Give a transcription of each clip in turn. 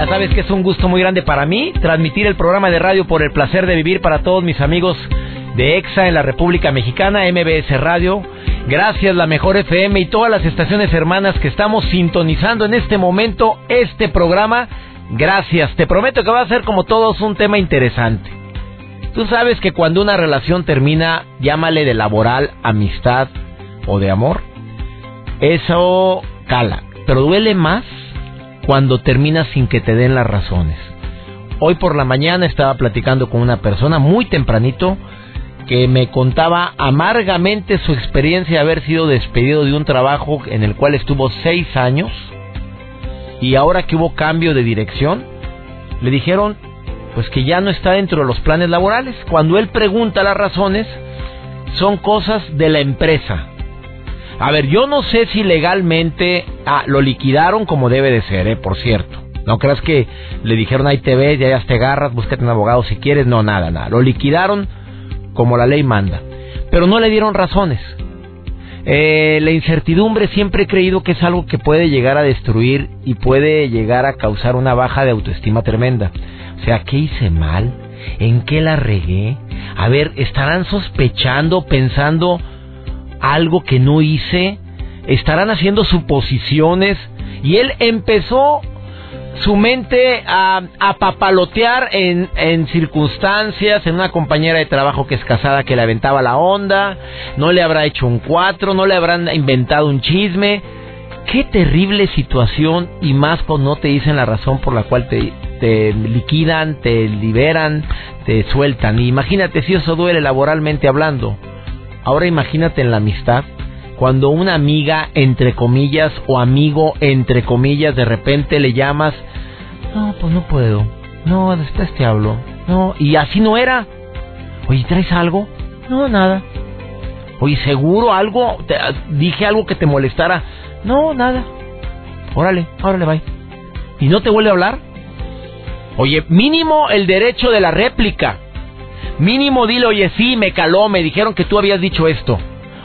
Ya sabes que es un gusto muy grande para mí transmitir el programa de radio por el placer de vivir para todos mis amigos de EXA en la República Mexicana, MBS Radio. Gracias, la Mejor FM y todas las estaciones hermanas que estamos sintonizando en este momento este programa. Gracias, te prometo que va a ser como todos un tema interesante. Tú sabes que cuando una relación termina, llámale de laboral, amistad o de amor, eso cala, pero duele más cuando terminas sin que te den las razones. Hoy por la mañana estaba platicando con una persona muy tempranito que me contaba amargamente su experiencia de haber sido despedido de un trabajo en el cual estuvo seis años y ahora que hubo cambio de dirección, le dijeron pues que ya no está dentro de los planes laborales. Cuando él pregunta las razones, son cosas de la empresa. A ver, yo no sé si legalmente ah, lo liquidaron como debe de ser, eh, por cierto. No creas que le dijeron ahí te ves, ya, te agarras, búscate un abogado si quieres. No, nada, nada. Lo liquidaron como la ley manda. Pero no le dieron razones. Eh, la incertidumbre siempre he creído que es algo que puede llegar a destruir y puede llegar a causar una baja de autoestima tremenda. O sea, ¿qué hice mal? ¿En qué la regué? A ver, ¿estarán sospechando, pensando algo que no hice, estarán haciendo suposiciones y él empezó su mente a, papalotear en, circunstancias, en una compañera de trabajo que es casada que le aventaba la onda, no le habrá hecho un cuatro, no le habrán inventado un chisme. Qué terrible situación y más cuando no te dicen la razón por la cual te, te liquidan, te liberan, te sueltan. imagínate si eso duele laboralmente hablando. Ahora imagínate en la amistad, cuando una amiga, entre comillas, o amigo, entre comillas, de repente le llamas, no, pues no puedo, no, después te hablo, no, y así no era. Oye, ¿traes algo? No, nada. Oye, ¿seguro algo? ¿Dije algo que te molestara? No, nada. Órale, órale, bye. ¿Y no te vuelve a hablar? Oye, mínimo el derecho de la réplica. Mínimo dile, oye, sí, me caló, me dijeron que tú habías dicho esto.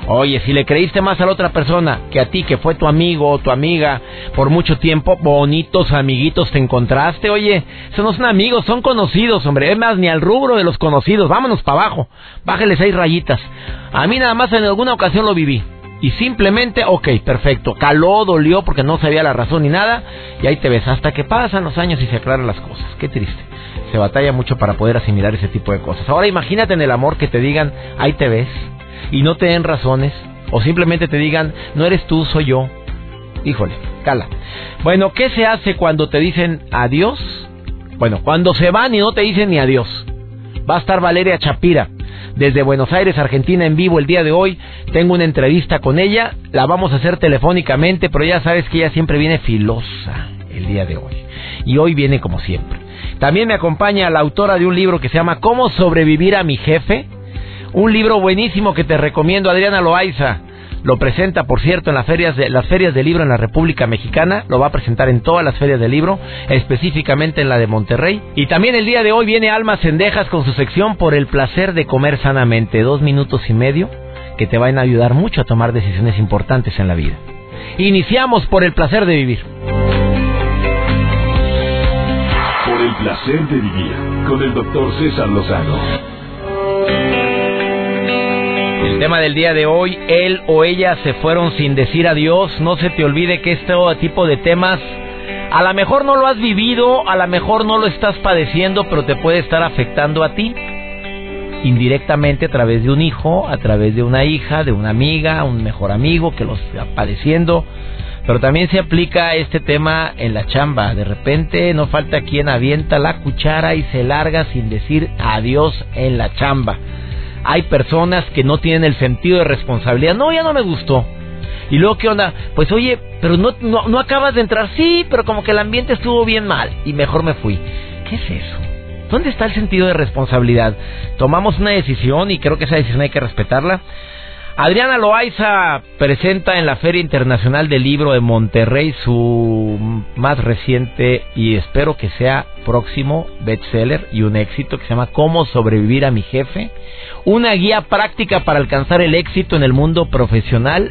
Oye, si le creíste más a la otra persona que a ti, que fue tu amigo o tu amiga por mucho tiempo, bonitos amiguitos te encontraste, oye, esos no son amigos, son conocidos, hombre, es más, ni al rubro de los conocidos, vámonos para abajo, bájale seis rayitas. A mí nada más en alguna ocasión lo viví. Y simplemente, ok, perfecto, caló, dolió porque no sabía la razón ni nada, y ahí te ves, hasta que pasan los años y se aclaran las cosas. Qué triste se batalla mucho para poder asimilar ese tipo de cosas. Ahora imagínate en el amor que te digan, ahí te ves, y no te den razones, o simplemente te digan, no eres tú, soy yo. Híjole, cala. Bueno, ¿qué se hace cuando te dicen adiós? Bueno, cuando se van y no te dicen ni adiós. Va a estar Valeria Chapira desde Buenos Aires, Argentina, en vivo el día de hoy. Tengo una entrevista con ella, la vamos a hacer telefónicamente, pero ya sabes que ella siempre viene filosa el día de hoy. Y hoy viene como siempre. También me acompaña la autora de un libro que se llama ¿Cómo sobrevivir a mi jefe? Un libro buenísimo que te recomiendo, Adriana Loaiza. Lo presenta, por cierto, en las ferias, de, las ferias de libro en la República Mexicana. Lo va a presentar en todas las ferias de libro, específicamente en la de Monterrey. Y también el día de hoy viene Alma Cendejas con su sección por el placer de comer sanamente. Dos minutos y medio que te van a ayudar mucho a tomar decisiones importantes en la vida. Iniciamos por el placer de vivir. el placer de vivir con el doctor César Lozano. El tema del día de hoy, él o ella se fueron sin decir adiós. No se te olvide que este tipo de temas a lo mejor no lo has vivido, a lo mejor no lo estás padeciendo, pero te puede estar afectando a ti indirectamente a través de un hijo, a través de una hija, de una amiga, un mejor amigo que lo está padeciendo pero también se aplica este tema en la chamba. De repente no falta quien avienta la cuchara y se larga sin decir adiós en la chamba. Hay personas que no tienen el sentido de responsabilidad. No, ya no me gustó. Y luego, ¿qué onda? Pues oye, pero no, no, no acabas de entrar. Sí, pero como que el ambiente estuvo bien mal y mejor me fui. ¿Qué es eso? ¿Dónde está el sentido de responsabilidad? Tomamos una decisión y creo que esa decisión hay que respetarla. Adriana Loaiza presenta en la Feria Internacional del Libro de Monterrey su más reciente y espero que sea próximo bestseller y un éxito que se llama Cómo sobrevivir a mi jefe, una guía práctica para alcanzar el éxito en el mundo profesional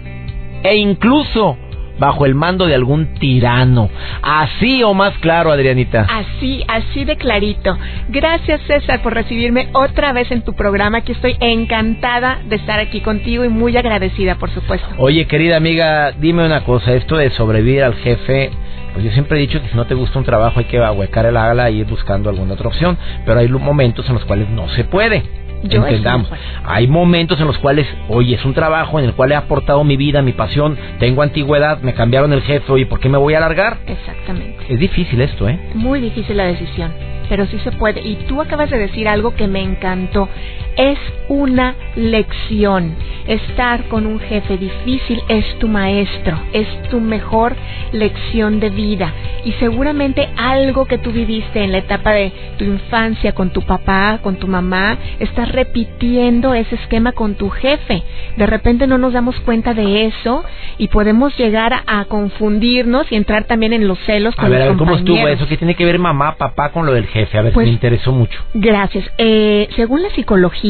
e incluso bajo el mando de algún tirano. Así o más claro, Adrianita. Así, así de clarito. Gracias, César, por recibirme otra vez en tu programa, que estoy encantada de estar aquí contigo y muy agradecida, por supuesto. Oye, querida amiga, dime una cosa, esto de sobrevivir al jefe... Pues yo siempre he dicho que si no te gusta un trabajo hay que ahuecar el ala y ir buscando alguna otra opción, pero hay momentos en los cuales no se puede entendamos. Hay momentos en los cuales, oye, es un trabajo en el cual he aportado mi vida, mi pasión, tengo antigüedad, me cambiaron el jefe, oye, ¿por qué me voy a alargar? Exactamente. Es difícil esto, ¿eh? Muy difícil la decisión, pero sí se puede. Y tú acabas de decir algo que me encantó. Es una lección. Estar con un jefe difícil es tu maestro, es tu mejor lección de vida. Y seguramente algo que tú viviste en la etapa de tu infancia con tu papá, con tu mamá, estás repitiendo ese esquema con tu jefe. De repente no nos damos cuenta de eso y podemos llegar a, confundirnos y entrar también en los celos con a ver, ¿cómo estuvo eso? ¿Qué tiene que ver mamá, papá con lo del jefe? A ver, pues, me interesó mucho. Gracias. Eh, según la psicología,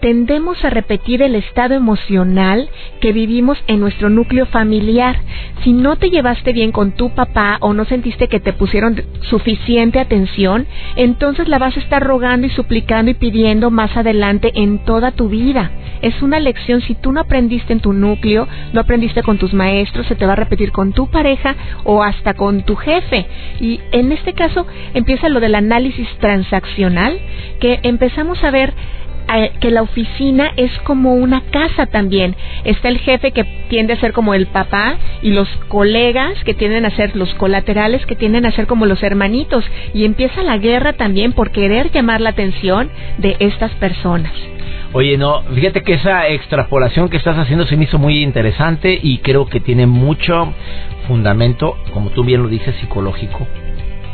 tendemos a repetir el estado emocional que vivimos en nuestro núcleo familiar. Si no te llevaste bien con tu papá o no sentiste que te pusieron suficiente atención, entonces la vas a estar rogando y suplicando y pidiendo más adelante en toda tu vida. Es una lección, si tú no aprendiste en tu núcleo, no aprendiste con tus maestros, se te va a repetir con tu pareja o hasta con tu jefe. Y en este caso empieza lo del análisis transaccional, que empezamos a ver que la oficina es como una casa también. Está el jefe que tiende a ser como el papá y los colegas que tienden a ser los colaterales que tienden a ser como los hermanitos. Y empieza la guerra también por querer llamar la atención de estas personas. Oye, no, fíjate que esa extrapolación que estás haciendo se me hizo muy interesante y creo que tiene mucho fundamento, como tú bien lo dices, psicológico.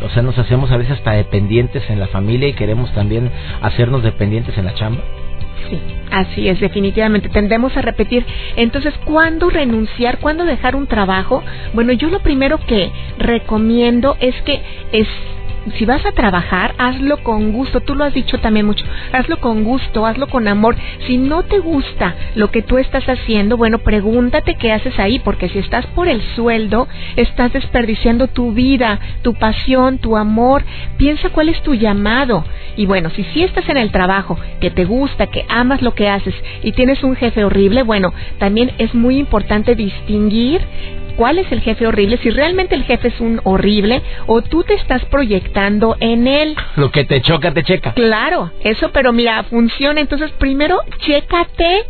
O sea, nos hacemos a veces hasta dependientes en la familia y queremos también hacernos dependientes en la chamba. Sí, así es, definitivamente. Tendemos a repetir. Entonces, ¿cuándo renunciar? ¿Cuándo dejar un trabajo? Bueno, yo lo primero que recomiendo es que es si vas a trabajar, hazlo con gusto. Tú lo has dicho también mucho. Hazlo con gusto, hazlo con amor. Si no te gusta lo que tú estás haciendo, bueno, pregúntate qué haces ahí, porque si estás por el sueldo, estás desperdiciando tu vida, tu pasión, tu amor. Piensa cuál es tu llamado. Y bueno, si sí estás en el trabajo, que te gusta, que amas lo que haces y tienes un jefe horrible, bueno, también es muy importante distinguir cuál es el jefe horrible, si realmente el jefe es un horrible o tú te estás proyectando en él. Lo que te choca, te checa. Claro, eso, pero mira, funciona. Entonces, primero, chécate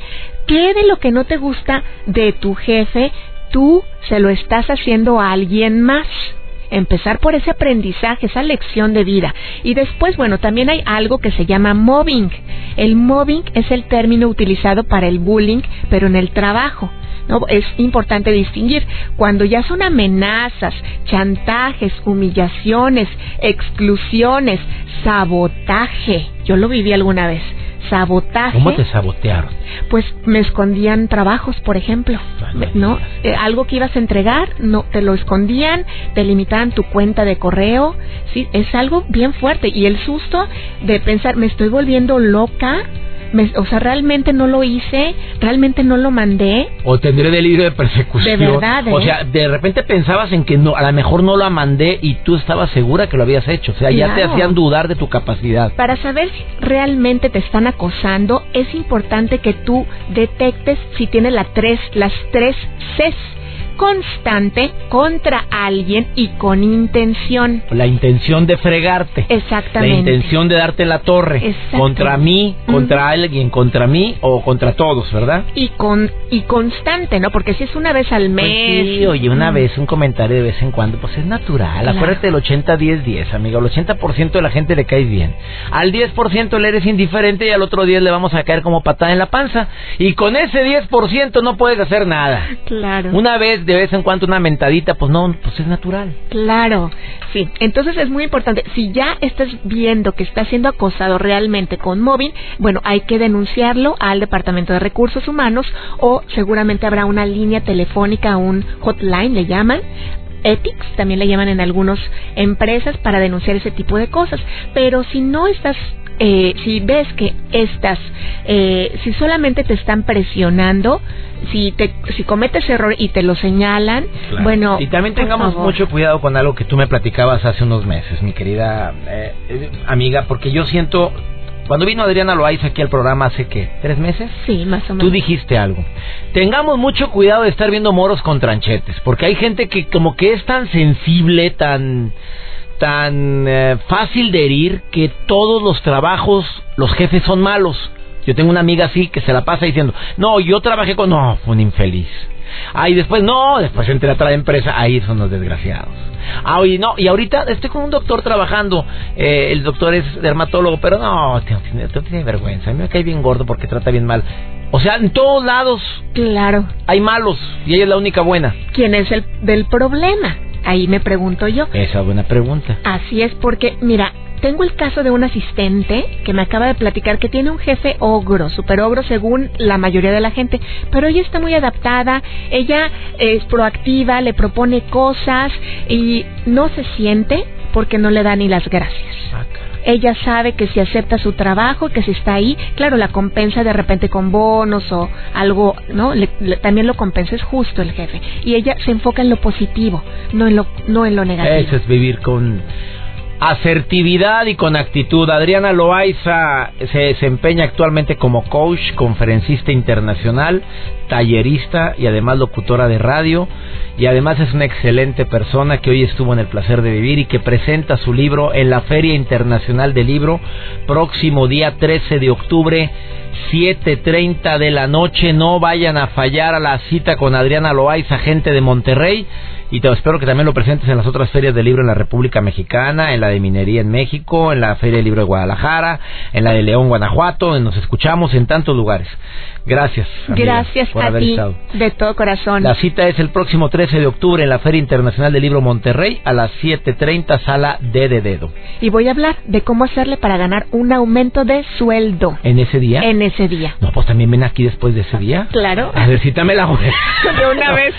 qué de lo que no te gusta de tu jefe tú se lo estás haciendo a alguien más empezar por ese aprendizaje, esa lección de vida. Y después, bueno, también hay algo que se llama mobbing. El mobbing es el término utilizado para el bullying, pero en el trabajo. ¿No? Es importante distinguir cuando ya son amenazas, chantajes, humillaciones, exclusiones, sabotaje. Yo lo viví alguna vez sabotaje. ¿Cómo te sabotearon? Pues me escondían trabajos, por ejemplo, ¿no? Eh, algo que ibas a entregar, no te lo escondían, te limitaban tu cuenta de correo, sí, es algo bien fuerte y el susto de pensar, me estoy volviendo loca, o sea, realmente no lo hice, realmente no lo mandé. O tendré delirio de persecución. De verdad. O sea, ¿eh? de repente pensabas en que no, a lo mejor no lo mandé y tú estabas segura que lo habías hecho. O sea, ya te hacían dudar de tu capacidad. Para saber si realmente te están acosando, es importante que tú detectes si tiene la tres, las tres Cs constante contra alguien y con intención. La intención de fregarte. Exactamente. La intención de darte la torre. Contra mí, contra alguien, contra mí o contra todos, ¿verdad? Y con y constante, ¿no? Porque si es una vez al pues mes. sí, oye, una vez, un comentario de vez en cuando, pues es natural. Acuérdate del 80-10-10, amigo. Al 80% de la gente le caes bien. Al 10% le eres indiferente y al otro 10 le vamos a caer como patada en la panza. Y con ese 10% no puedes hacer nada. Claro. Una vez, de vez en cuando, una mentadita, pues no, pues es natural. Claro, sí. Entonces es muy importante. Si ya estás viendo que está siendo acosado realmente con móvil, bueno, hay que denunciarlo al Departamento de Recursos Humanos o seguramente habrá una línea telefónica, un hotline, le llaman, ethics, también le llaman en algunas empresas para denunciar ese tipo de cosas. Pero si no estás eh, si ves que estás, eh, si solamente te están presionando, si te, si cometes error y te lo señalan, bueno. Y también tengamos mucho cuidado con algo que tú me platicabas hace unos meses, mi querida eh, amiga, porque yo siento cuando vino Adriana Loaiza aquí al programa hace que tres meses, sí, más o menos. Tú dijiste algo. Tengamos mucho cuidado de estar viendo moros con tranchetes, porque hay gente que como que es tan sensible, tan tan eh, fácil de herir que todos los trabajos, los jefes son malos. Yo tengo una amiga así que se la pasa diciendo, no, yo trabajé con... No, fue un infeliz. Ah, y después, no, después entré a otra empresa, ahí son los desgraciados. Ah, y no, y ahorita estoy con un doctor trabajando, eh, el doctor es dermatólogo, pero no, tiene, tiene vergüenza, a mí me cae bien gordo porque trata bien mal. O sea, en todos lados. Claro. Hay malos y ella es la única buena. ¿Quién es el del problema? Ahí me pregunto yo. Esa es buena pregunta. Así es porque, mira, tengo el caso de un asistente que me acaba de platicar que tiene un jefe ogro, super ogro según la mayoría de la gente, pero ella está muy adaptada, ella es proactiva, le propone cosas y no se siente porque no le da ni las gracias. Ah, ella sabe que si acepta su trabajo, que si está ahí, claro, la compensa de repente con bonos o algo, ¿no? también lo compensa, es justo el jefe. Y ella se enfoca en lo positivo, no en lo, no en lo negativo. Eso es vivir con asertividad y con actitud. Adriana Loaiza se desempeña actualmente como coach, conferencista internacional, tallerista y además locutora de radio. Y además es una excelente persona que hoy estuvo en el placer de vivir y que presenta su libro en la Feria Internacional del Libro próximo día 13 de octubre. 7.30 de la noche, no vayan a fallar a la cita con Adriana Loaiza, gente de Monterrey y te espero que también lo presentes en las otras ferias de libro en la República Mexicana, en la de Minería en México, en la Feria del Libro de Guadalajara, en la de León, Guanajuato, nos escuchamos en tantos lugares. Gracias. Gracias a ti, de todo corazón. La cita es el próximo 13 de octubre en la Feria Internacional del Libro Monterrey a las 7.30, sala D de dedo. Y voy a hablar de cómo hacerle para ganar un aumento de sueldo. ¿En ese día? En ese día. No, pues también ven aquí después de ese día. Claro. A ver, cítame la De una vez.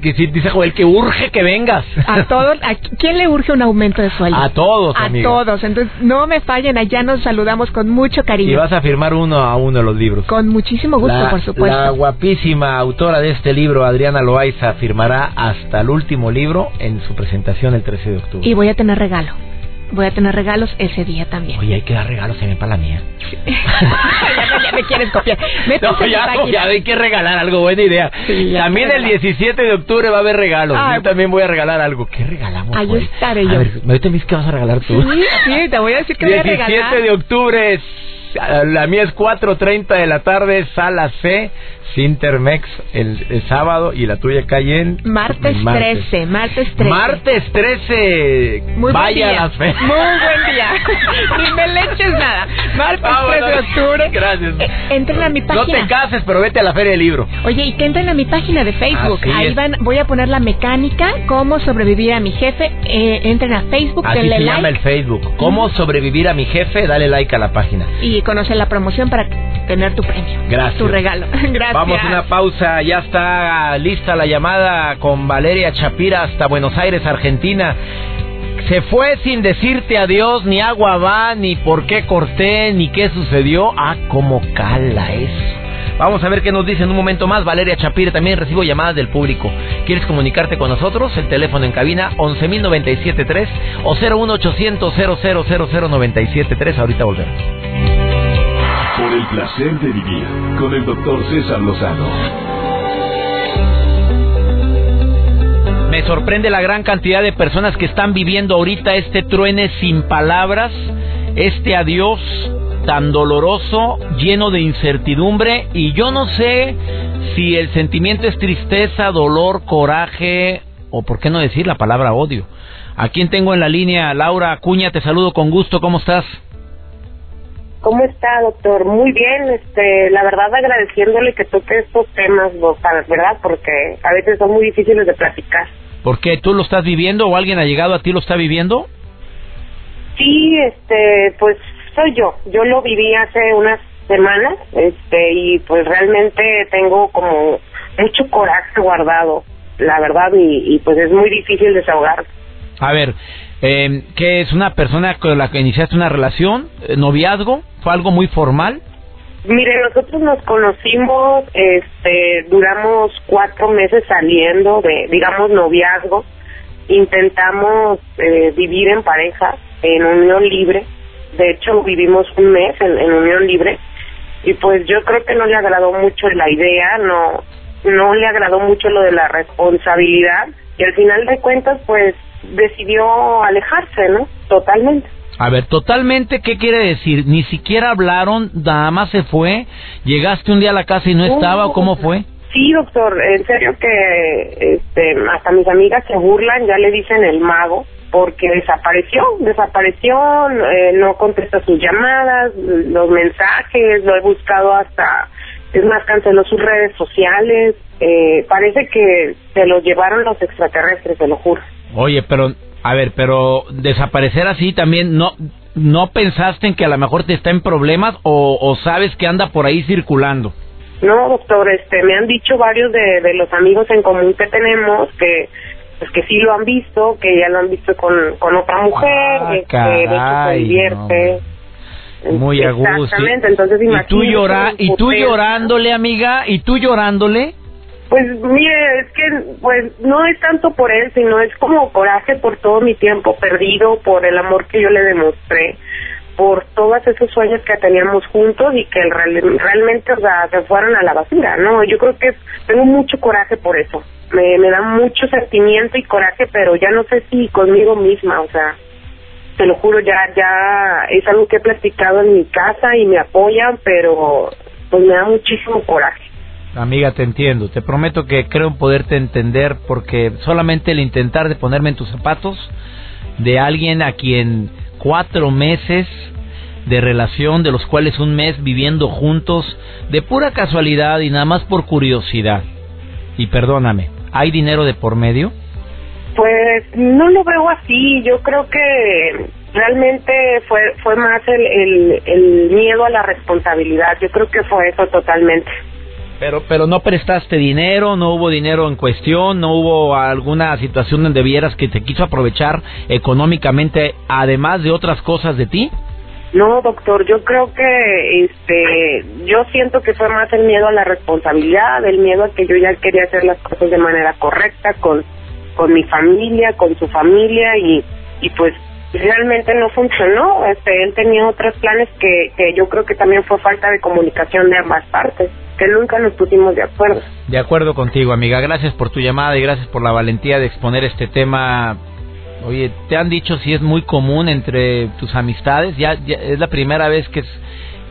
Que dice Joel que urge que vengas. A todos. ¿A quién le urge un aumento de sueldo? A todos, A todos. Entonces, no me fallen. Allá nos saludamos con mucho cariño. Y vas a firmar uno a uno los libros. Con muchísimo gusto la, por supuesto. La guapísima autora de este libro, Adriana Loaiza, firmará hasta el último libro en su presentación el 13 de octubre. Y voy a tener regalo. Voy a tener regalos ese día también. Oye, hay que dar regalos también para la mía. ya, me quieres copiar. no, ya, ya, hay que regalar algo, buena idea. también el 17 de octubre va a haber regalos. yo pues. también voy a regalar algo. ¿Qué regalamos? Ahí estaré yo. A ver, ¿me dices qué vas a regalar tú? Sí, sí, te voy a decir que voy a regalar. 17 de octubre la mía es 4.30 de la tarde, sala C, Sintermex el, sábado y la tuya cae en... Martes, 13, martes 13. Martes 13. Muy Vaya buen día. fe. Muy buen día. Ni me le eches nada. Martes 13 de octubre. Gracias. Eh, entren a mi página. No te cases, pero vete a la Feria del Libro. Oye, y que entren a mi página de Facebook. Ahí van, voy a poner la mecánica, cómo sobrevivir a mi jefe. Eh, entren a Facebook, Así se llama el Facebook. Cómo sobrevivir a mi jefe, dale like a la página. Y conoce la promoción para tener tu premio. Gracias. Tu regalo. Gracias. Vamos a una pausa. Ya está lista la llamada con Valeria Chapira hasta Buenos Aires, Argentina. Se fue sin decirte adiós, ni agua va, ni por qué corté, ni qué sucedió. Ah, cómo cala eso. Vamos a ver qué nos dice en un momento más. Valeria Chapira, también recibo llamadas del público. ¿Quieres comunicarte con nosotros? El teléfono en cabina 11.097.3 o 01800 0000973. Ahorita volvemos. Por el placer de vivir con el doctor César Lozano. Me sorprende la gran cantidad de personas que están viviendo ahorita este truene sin palabras, este adiós tan doloroso, lleno de incertidumbre y yo no sé si el sentimiento es tristeza, dolor, coraje o por qué no decir la palabra odio. ¿A quién tengo en la línea? Laura Acuña, te saludo con gusto, ¿cómo estás? ¿Cómo está, doctor? Muy bien, este, la verdad agradeciéndole que toque estos temas, ¿verdad? Porque a veces son muy difíciles de platicar. ¿Por qué? ¿Tú lo estás viviendo o alguien ha llegado a ti lo está viviendo? Sí, este, pues soy yo. Yo lo viví hace unas semanas, este, y pues realmente tengo como mucho coraje guardado, la verdad, y, y pues es muy difícil desahogar. A ver, eh, ¿qué es una persona con la que iniciaste una relación, eh, noviazgo? ¿Fue algo muy formal? Mire, nosotros nos conocimos, este, duramos cuatro meses saliendo de, digamos, noviazgo. Intentamos eh, vivir en pareja, en unión libre. De hecho, vivimos un mes en, en unión libre. Y pues yo creo que no le agradó mucho la idea, no, no le agradó mucho lo de la responsabilidad. Y al final de cuentas, pues decidió alejarse, ¿no? Totalmente. A ver, totalmente, ¿qué quiere decir? Ni siquiera hablaron, nada más se fue. ¿Llegaste un día a la casa y no estaba o cómo fue? Sí, doctor, en serio que este, hasta mis amigas se burlan, ya le dicen el mago, porque desapareció, desapareció, eh, no contesta sus llamadas, los mensajes, lo he buscado hasta, es más, canceló sus redes sociales, eh, parece que se lo llevaron los extraterrestres, se lo juro. Oye, pero, a ver, pero desaparecer así también, ¿no no pensaste en que a lo mejor te está en problemas o, o sabes que anda por ahí circulando? No, doctor, este, me han dicho varios de, de los amigos en común que tenemos que pues que sí lo han visto, que ya lo han visto con, con otra mujer, Ah, que, que de caray, hecho se divierte. Muy a gusto. Exactamente, entonces ¿Y tú, llora ¿Y tú llorándole, amiga? ¿Y tú llorándole? Pues mire, es que pues no es tanto por él, sino es como coraje por todo mi tiempo perdido, por el amor que yo le demostré, por todos esos sueños que teníamos juntos y que realmente o sea, se fueron a la basura, ¿no? Yo creo que tengo mucho coraje por eso. Me, me da mucho sentimiento y coraje, pero ya no sé si conmigo misma, o sea, te lo juro, ya ya es algo que he platicado en mi casa y me apoyan, pero pues me da muchísimo coraje. Amiga, te entiendo. Te prometo que creo en poderte entender porque solamente el intentar de ponerme en tus zapatos de alguien a quien cuatro meses de relación, de los cuales un mes viviendo juntos, de pura casualidad y nada más por curiosidad. Y perdóname, ¿hay dinero de por medio? Pues no lo veo así. Yo creo que realmente fue fue más el, el, el miedo a la responsabilidad. Yo creo que fue eso totalmente. Pero, pero no prestaste dinero, no hubo dinero en cuestión, no hubo alguna situación donde vieras que te quiso aprovechar económicamente, además de otras cosas de ti. No, doctor, yo creo que este yo siento que fue más el miedo a la responsabilidad, el miedo a que yo ya quería hacer las cosas de manera correcta con con mi familia, con su familia y y pues realmente no funcionó. Este él tenía otros planes que que yo creo que también fue falta de comunicación de ambas partes, que nunca nos pusimos de acuerdo. De acuerdo contigo, amiga. Gracias por tu llamada y gracias por la valentía de exponer este tema. Oye, ¿te han dicho si es muy común entre tus amistades? Ya, ya es la primera vez que es-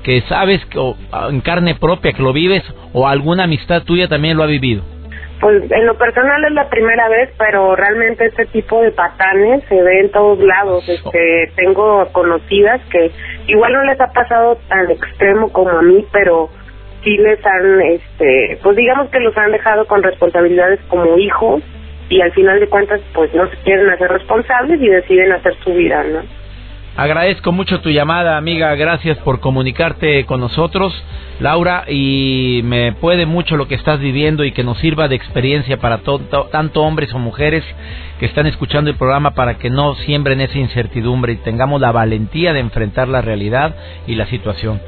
que sabes que, o, en carne propia que lo vives o alguna amistad tuya también lo ha vivido. Pues en lo personal es la primera vez, pero realmente este tipo de patanes se ve en todos lados. Este, tengo conocidas que igual no les ha pasado tan extremo como a mí, pero sí les han, este, pues digamos que los han dejado con responsabilidades como hijos y al final de cuentas pues no se quieren hacer responsables y deciden hacer su vida, ¿no? Agradezco mucho tu llamada, amiga. Gracias por comunicarte con nosotros, Laura, y me puede mucho lo que estás viviendo y que nos sirva de experiencia para to- to- tanto hombres o mujeres que están escuchando el programa para que no siembren esa incertidumbre y tengamos la valentía de enfrentar la realidad y la situación.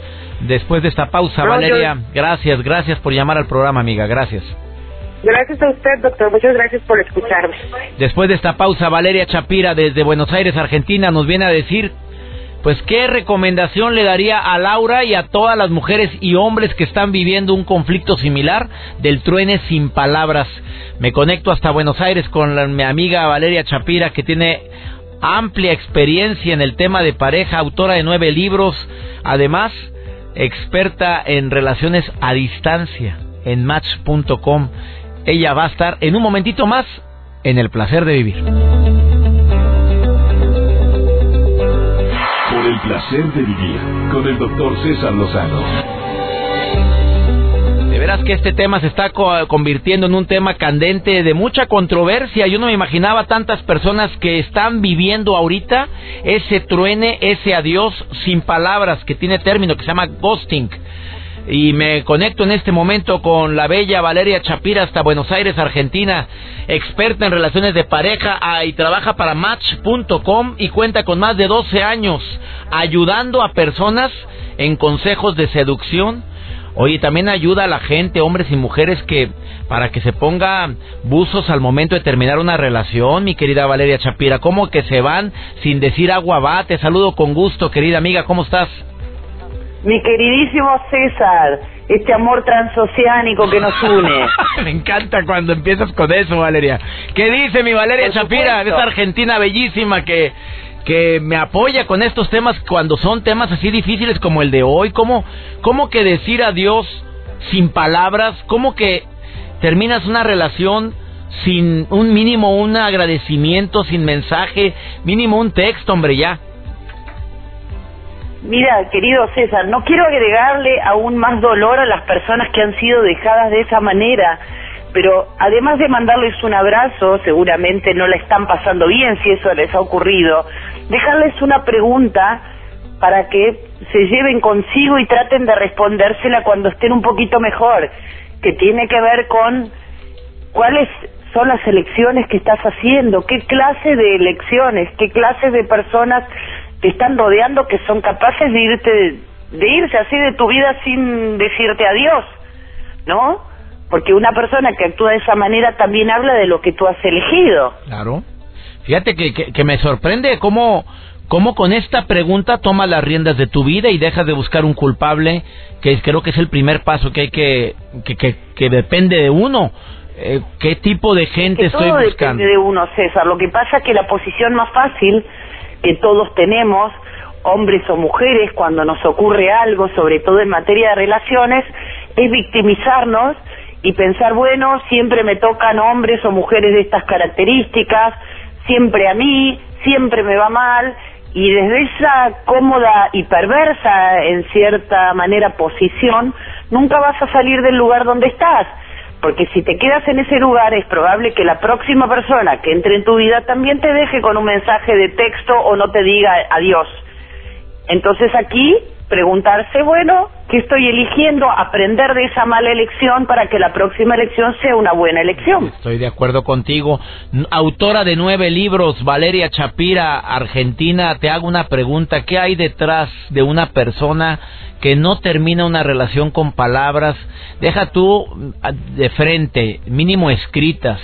Después de esta pausa, Valeria, gracias, gracias por llamar al programa, amiga, gracias. Gracias a usted, doctor. Muchas gracias por escucharme. Después de esta pausa, Valeria Chapira desde Buenos Aires, Argentina, nos viene a decir pues qué recomendación le daría a Laura y a todas las mujeres y hombres que están viviendo un conflicto similar del truene sin palabras. Me conecto hasta Buenos Aires con mi amiga Valeria Chapira que tiene amplia experiencia en el tema de pareja, autora de nueve libros, además experta en relaciones a distancia en match.com. Ella va a estar en un momentito más en el placer de vivir. el placer de vivir con el doctor César Lozano. Que este tema se está convirtiendo en un tema candente de mucha controversia. Yo no me imaginaba tantas personas que están viviendo ahorita ese truene, ese adiós sin palabras que tiene término que se llama ghosting y me conecto en este momento con la bella Valeria Chapira hasta Buenos Aires, Argentina, experta en relaciones de pareja ah, y trabaja para Match.com y cuenta con más de 12 años ayudando a personas en consejos de seducción. Oye, también ayuda a la gente, hombres y mujeres, que para que se ponga buzos al momento de terminar una relación, mi querida Valeria Chapira. ¿Cómo que se van sin decir agua va? Te saludo con gusto, querida amiga. ¿Cómo estás? Mi queridísimo César, este amor transoceánico que nos une. Me encanta cuando empiezas con eso, Valeria. ¿Qué dice mi Valeria Chapira, esa argentina bellísima que que me apoya con estos temas cuando son temas así difíciles como el de hoy? ¿Cómo, cómo que decir adiós sin palabras? ¿Cómo que terminas una relación sin un mínimo, un agradecimiento, sin mensaje, mínimo un texto, hombre, ya? Mira, querido César, no quiero agregarle aún más dolor a las personas que han sido dejadas de esa manera, pero además de mandarles un abrazo, seguramente no la están pasando bien si eso les ha ocurrido, dejarles una pregunta para que se lleven consigo y traten de respondérsela cuando estén un poquito mejor, que tiene que ver con cuáles son las elecciones que estás haciendo, qué clase de elecciones, qué clase de personas te están rodeando que son capaces de irte de irse así de tu vida sin decirte adiós, ¿no? Porque una persona que actúa de esa manera también habla de lo que tú has elegido. Claro. Fíjate que, que, me sorprende cómo, cómo con esta pregunta tomas las riendas de tu vida y dejas de buscar un culpable, que creo que es el primer paso que hay que, que, que, depende de uno. Eh, ¿Qué tipo de gente estoy buscando? Depende de uno, César. Lo que pasa es que la posición más fácil que todos tenemos, hombres o mujeres, cuando nos ocurre algo, sobre todo en materia de relaciones, es victimizarnos y pensar, bueno, siempre me tocan hombres o mujeres de estas características, siempre a mí, siempre me va mal, y desde esa cómoda y perversa, en cierta manera, posición, nunca vas a salir del lugar donde estás porque si te quedas en ese lugar es probable que la próxima persona que entre en tu vida también te deje con un mensaje de texto o no te diga adiós. Entonces aquí preguntarse, bueno, ¿qué estoy eligiendo? Aprender de esa mala elección para que la próxima elección sea una buena elección. Estoy de acuerdo contigo. Autora de nueve libros, Valeria Chapira, Argentina, te hago una pregunta. ¿Qué hay detrás de una persona que no termina una relación con palabras, deja tú de frente, mínimo escritas.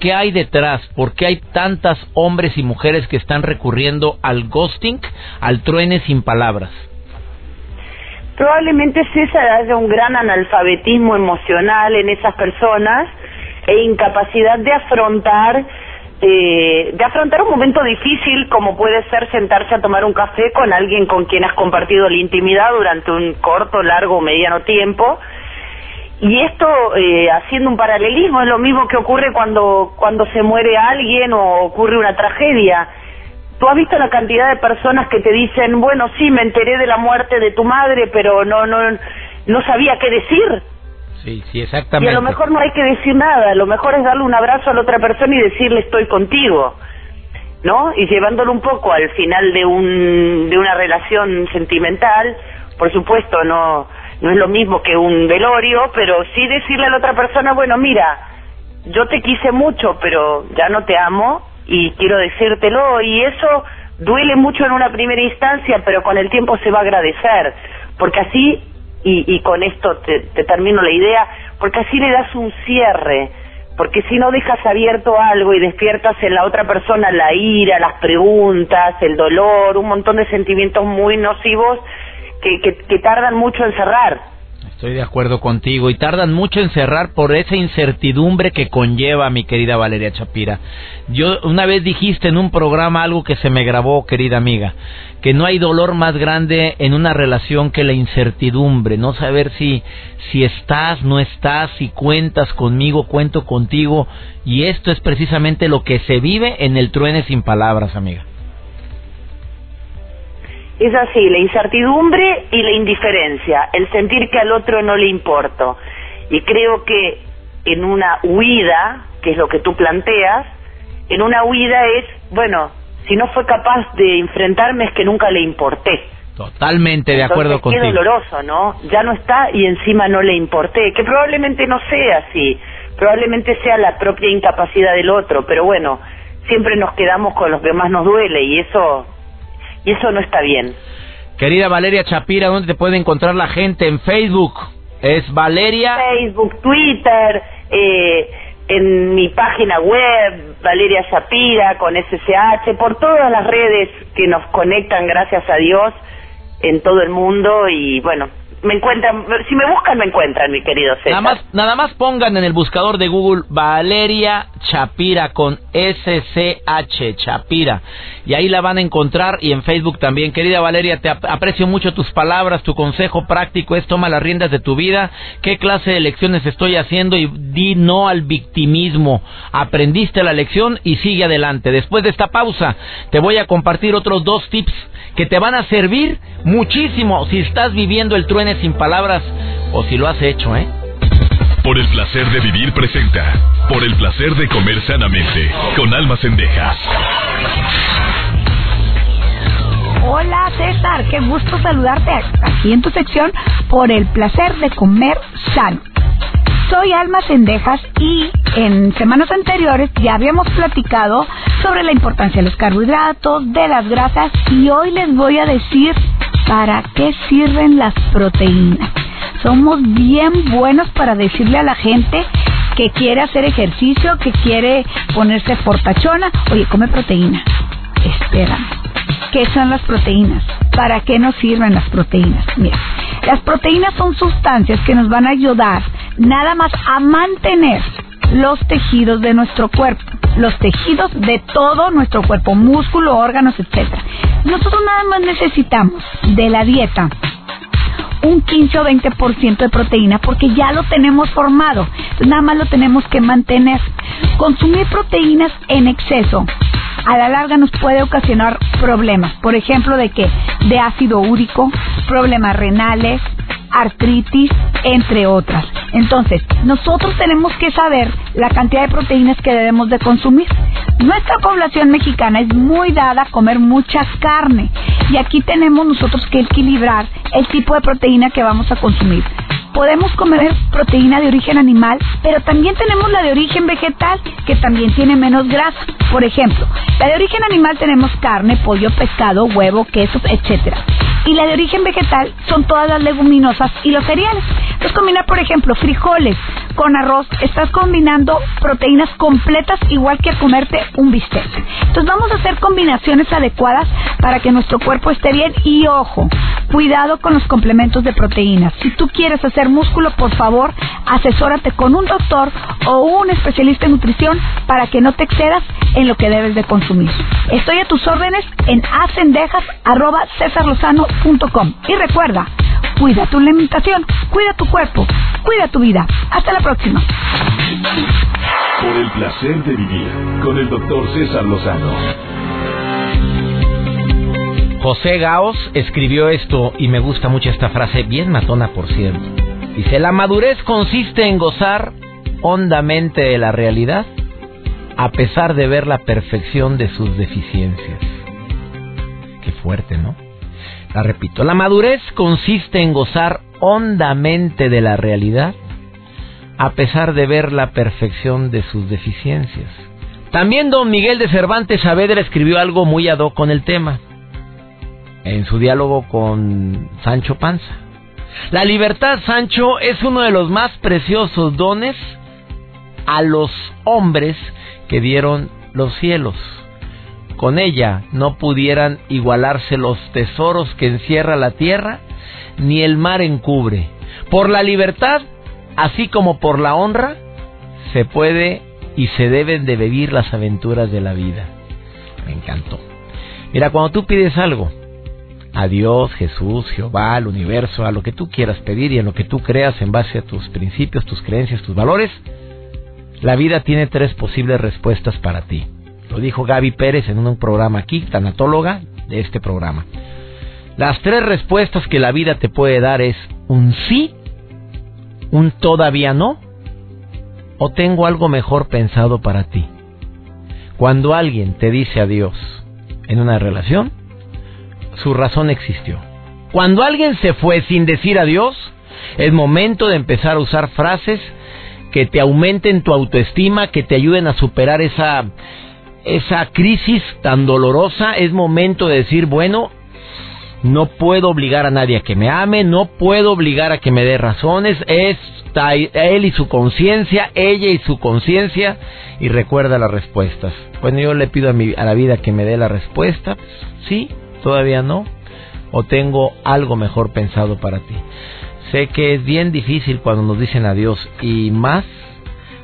¿Qué hay detrás? ¿Por qué hay tantas hombres y mujeres que están recurriendo al ghosting, al truene sin palabras? Probablemente César haya un gran analfabetismo emocional en esas personas e incapacidad de afrontar eh, de afrontar un momento difícil como puede ser sentarse a tomar un café con alguien con quien has compartido la intimidad durante un corto, largo o mediano tiempo. Y esto, eh, haciendo un paralelismo, es lo mismo que ocurre cuando, cuando se muere alguien o ocurre una tragedia. Tú has visto la cantidad de personas que te dicen, bueno, sí, me enteré de la muerte de tu madre, pero no, no, no sabía qué decir Sí, sí, exactamente. Y a lo mejor no hay que decir nada, a lo mejor es darle un abrazo a la otra persona y decirle estoy contigo, ¿no? Y llevándolo un poco al final de, un, de una relación sentimental, por supuesto, no, no es lo mismo que un velorio, pero sí decirle a la otra persona, bueno, mira, yo te quise mucho, pero ya no te amo y quiero decírtelo y eso duele mucho en una primera instancia, pero con el tiempo se va a agradecer, porque así y, y con esto te, termino la idea, porque así le das un cierre porque si no dejas abierto algo y despiertas en la otra persona la ira, las preguntas, el dolor, un montón de sentimientos muy nocivos que, que, que tardan mucho en cerrar. Estoy de acuerdo contigo y tardan mucho en cerrar por esa incertidumbre que conlleva, mi querida Valeria Chapira. Yo una vez dijiste en un programa algo que se me grabó, querida amiga, que no hay dolor más grande en una relación que la incertidumbre, no saber si si estás, no estás, si cuentas conmigo, cuento contigo y esto es precisamente lo que se vive en el truene sin palabras, amiga. Es así, la incertidumbre y la indiferencia, el sentir que al otro no le importo. Y creo que en una huida, que es lo que tú planteas, en una huida es, bueno, si no fue capaz de enfrentarme es que nunca le importé. Totalmente de acuerdo contigo. Qué doloroso, ¿no? Ya no está y encima no le importé, que probablemente no sea así, probablemente sea la propia incapacidad del otro, pero bueno, siempre nos quedamos con lo que más nos duele y eso y eso no está bien. Querida Valeria Chapira, ¿dónde te puede encontrar la gente? En Facebook. Es Valeria. Facebook, Twitter, eh, en mi página web, Valeria Chapira con SSH, por todas las redes que nos conectan, gracias a Dios, en todo el mundo y bueno, me encuentran, si me buscan me encuentran, mi querido César. Nada más, nada más pongan en el buscador de Google Valeria Chapira con SCH Chapira y ahí la van a encontrar y en Facebook también. Querida Valeria, te aprecio mucho tus palabras, tu consejo práctico es toma las riendas de tu vida, qué clase de lecciones estoy haciendo y di no al victimismo. Aprendiste la lección y sigue adelante. Después de esta pausa te voy a compartir otros dos tips que te van a servir muchísimo si estás viviendo el truene sin palabras o si lo has hecho, ¿eh? Por el placer de vivir presenta. Por el placer de comer sanamente. Con almas endejas. Hola César, qué gusto saludarte aquí en tu sección por el placer de comer sano. Soy Alma Cendejas y en semanas anteriores ya habíamos platicado sobre la importancia de los carbohidratos, de las grasas y hoy les voy a decir para qué sirven las proteínas. Somos bien buenos para decirle a la gente que quiere hacer ejercicio, que quiere ponerse fortachona, oye, come proteína. Espera. ¿Qué son las proteínas? ¿Para qué nos sirven las proteínas? Mira, las proteínas son sustancias que nos van a ayudar nada más a mantener los tejidos de nuestro cuerpo, los tejidos de todo nuestro cuerpo, músculo, órganos, etc. Nosotros nada más necesitamos de la dieta un 15 o 20% de proteína porque ya lo tenemos formado. nada más lo tenemos que mantener. Consumir proteínas en exceso a la larga nos puede ocasionar problemas. Por ejemplo, de qué? De ácido úrico, problemas renales, artritis, entre otras. Entonces, nosotros tenemos que saber la cantidad de proteínas que debemos de consumir. Nuestra población mexicana es muy dada a comer mucha carne y aquí tenemos nosotros que equilibrar el tipo de proteína que vamos a consumir podemos comer proteína de origen animal, pero también tenemos la de origen vegetal, que también tiene menos grasa. Por ejemplo, la de origen animal tenemos carne, pollo, pescado, huevo, queso, etcétera. Y la de origen vegetal son todas las leguminosas y los cereales. Entonces combinar, por ejemplo, frijoles con arroz, estás combinando proteínas completas igual que comerte un bistec. Entonces vamos a hacer combinaciones adecuadas para que nuestro cuerpo esté bien y ojo, cuidado con los complementos de proteínas. Si tú quieres hacer músculo, por favor, asesórate con un doctor o un especialista en nutrición para que no te excedas en lo que debes de consumir. Estoy a tus órdenes en acendejas.com y recuerda, cuida tu alimentación, cuida tu cuerpo, cuida tu vida. Hasta la próxima. Por el placer de vivir con el doctor César Lozano. José Gaos escribió esto y me gusta mucho esta frase, bien matona por cierto. Dice, la madurez consiste en gozar hondamente de la realidad a pesar de ver la perfección de sus deficiencias. Qué fuerte, ¿no? La repito, la madurez consiste en gozar hondamente de la realidad a pesar de ver la perfección de sus deficiencias. También don Miguel de Cervantes Saavedra escribió algo muy ad hoc con el tema en su diálogo con Sancho Panza. La libertad, Sancho, es uno de los más preciosos dones a los hombres que dieron los cielos. Con ella no pudieran igualarse los tesoros que encierra la tierra, ni el mar encubre. Por la libertad, así como por la honra, se puede y se deben de vivir las aventuras de la vida. Me encantó. Mira, cuando tú pides algo, a Dios, Jesús, Jehová, al universo, a lo que tú quieras pedir y en lo que tú creas en base a tus principios, tus creencias, tus valores, la vida tiene tres posibles respuestas para ti. Lo dijo Gaby Pérez en un programa aquí, tanatóloga de este programa. Las tres respuestas que la vida te puede dar es un sí, un todavía no, o tengo algo mejor pensado para ti. Cuando alguien te dice adiós en una relación, su razón existió. Cuando alguien se fue sin decir adiós, es momento de empezar a usar frases que te aumenten tu autoestima, que te ayuden a superar esa, esa crisis tan dolorosa. Es momento de decir, bueno, no puedo obligar a nadie a que me ame, no puedo obligar a que me dé razones, es él y su conciencia, ella y su conciencia, y recuerda las respuestas. Bueno, yo le pido a, mi, a la vida que me dé la respuesta, sí, todavía no, o tengo algo mejor pensado para ti. Sé que es bien difícil cuando nos dicen adiós y más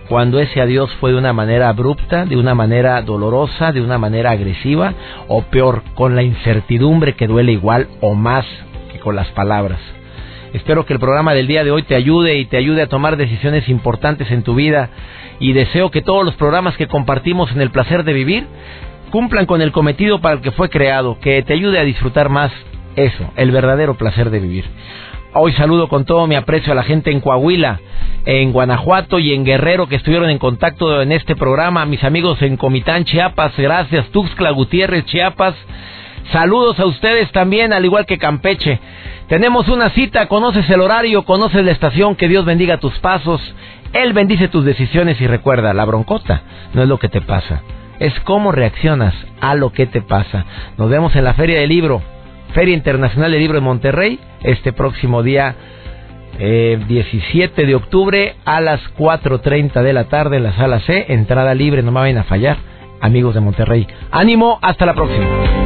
cuando ese adiós fue de una manera abrupta, de una manera dolorosa, de una manera agresiva o peor, con la incertidumbre que duele igual o más que con las palabras. Espero que el programa del día de hoy te ayude y te ayude a tomar decisiones importantes en tu vida y deseo que todos los programas que compartimos en el placer de vivir cumplan con el cometido para el que fue creado, que te ayude a disfrutar más eso, el verdadero placer de vivir. Hoy saludo con todo mi aprecio a la gente en Coahuila, en Guanajuato y en Guerrero que estuvieron en contacto en este programa, mis amigos en Comitán, Chiapas, gracias, Tuxtla Gutiérrez, Chiapas. Saludos a ustedes también, al igual que Campeche. Tenemos una cita, conoces el horario, conoces la estación, que Dios bendiga tus pasos, Él bendice tus decisiones y recuerda, la broncota no es lo que te pasa, es cómo reaccionas a lo que te pasa. Nos vemos en la Feria del Libro, Feria Internacional del Libro de Monterrey, este próximo día 17 eh, de octubre a las 4.30 de la tarde en la sala C, entrada libre, no me vayan a fallar, amigos de Monterrey. Ánimo, hasta la próxima.